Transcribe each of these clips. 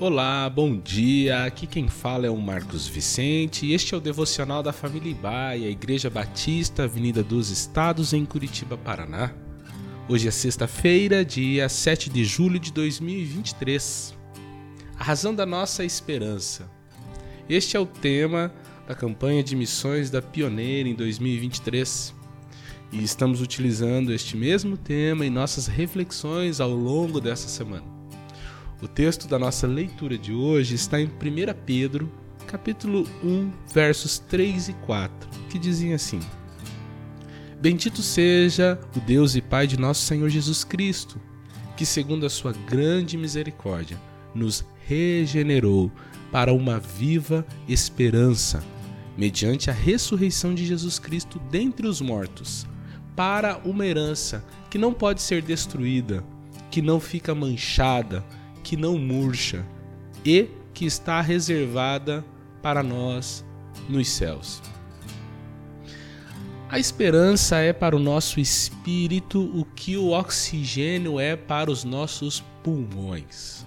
Olá, bom dia. Aqui quem fala é o Marcos Vicente e este é o devocional da família Ibaia, Igreja Batista, Avenida dos Estados, em Curitiba, Paraná. Hoje é sexta-feira, dia 7 de julho de 2023. A razão da nossa esperança. Este é o tema da campanha de missões da Pioneira em 2023. E estamos utilizando este mesmo tema em nossas reflexões ao longo dessa semana. O texto da nossa leitura de hoje está em 1 Pedro, capítulo 1, versos 3 e 4, que dizem assim: Bendito seja o Deus e Pai de nosso Senhor Jesus Cristo, que, segundo a sua grande misericórdia, nos regenerou para uma viva esperança, mediante a ressurreição de Jesus Cristo dentre os mortos, para uma herança que não pode ser destruída, que não fica manchada, que não murcha e que está reservada para nós nos céus. A esperança é para o nosso espírito o que o oxigênio é para os nossos pulmões.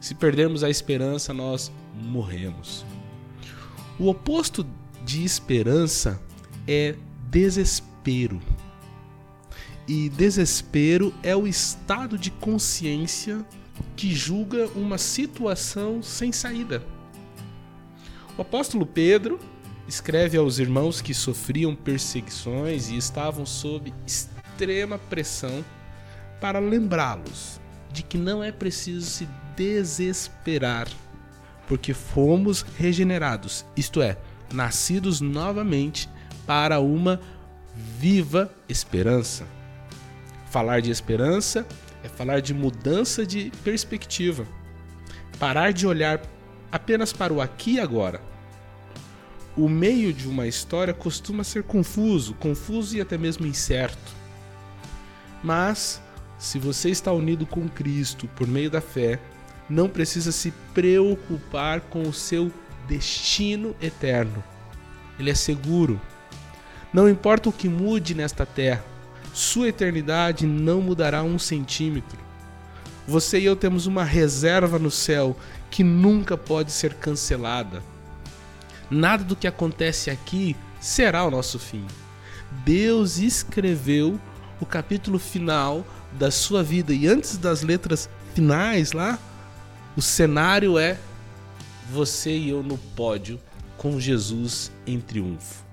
Se perdermos a esperança, nós morremos. O oposto de esperança é desespero. E desespero é o estado de consciência que julga uma situação sem saída. O apóstolo Pedro escreve aos irmãos que sofriam perseguições e estavam sob extrema pressão para lembrá-los de que não é preciso se desesperar, porque fomos regenerados, isto é, nascidos novamente para uma viva esperança. Falar de esperança é falar de mudança de perspectiva. Parar de olhar apenas para o aqui e agora. O meio de uma história costuma ser confuso, confuso e até mesmo incerto. Mas, se você está unido com Cristo por meio da fé, não precisa se preocupar com o seu destino eterno. Ele é seguro. Não importa o que mude nesta terra, sua eternidade não mudará um centímetro. Você e eu temos uma reserva no céu que nunca pode ser cancelada. Nada do que acontece aqui será o nosso fim. Deus escreveu o capítulo final da sua vida e antes das letras finais lá, o cenário é você e eu no pódio com Jesus em triunfo.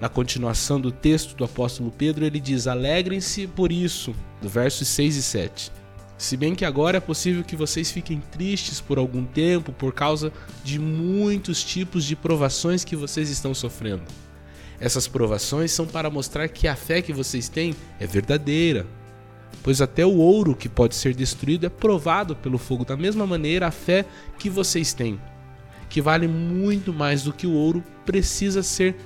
Na continuação do texto do apóstolo Pedro, ele diz: Alegrem-se por isso, do versos 6 e 7. Se bem que agora é possível que vocês fiquem tristes por algum tempo por causa de muitos tipos de provações que vocês estão sofrendo. Essas provações são para mostrar que a fé que vocês têm é verdadeira. Pois até o ouro que pode ser destruído é provado pelo fogo, da mesma maneira a fé que vocês têm, que vale muito mais do que o ouro, precisa ser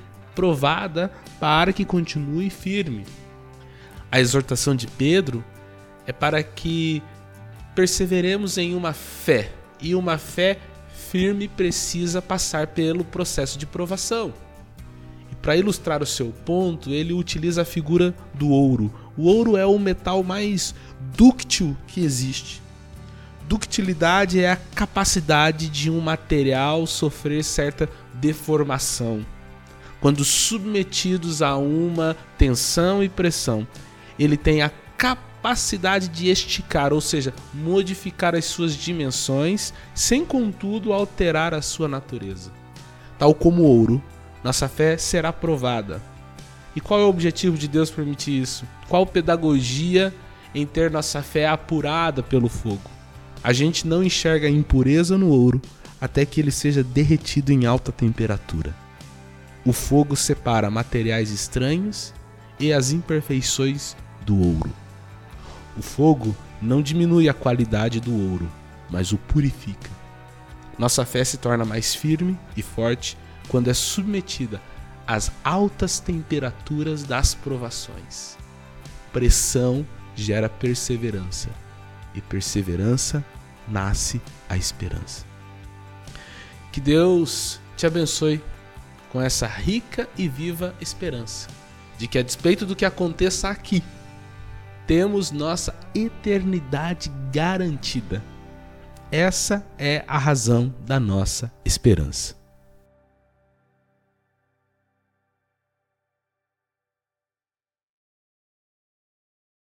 provada para que continue firme. A exortação de Pedro é para que perseveremos em uma fé, e uma fé firme precisa passar pelo processo de provação. E para ilustrar o seu ponto, ele utiliza a figura do ouro. O ouro é o metal mais dúctil que existe. Ductilidade é a capacidade de um material sofrer certa deformação quando submetidos a uma tensão e pressão, ele tem a capacidade de esticar, ou seja, modificar as suas dimensões, sem contudo alterar a sua natureza. Tal como ouro, nossa fé será provada. E qual é o objetivo de Deus permitir isso? Qual pedagogia em ter nossa fé apurada pelo fogo? A gente não enxerga impureza no ouro até que ele seja derretido em alta temperatura. O fogo separa materiais estranhos e as imperfeições do ouro. O fogo não diminui a qualidade do ouro, mas o purifica. Nossa fé se torna mais firme e forte quando é submetida às altas temperaturas das provações. Pressão gera perseverança, e perseverança nasce a esperança. Que Deus te abençoe com essa rica e viva esperança de que, a despeito do que aconteça aqui, temos nossa eternidade garantida. Essa é a razão da nossa esperança.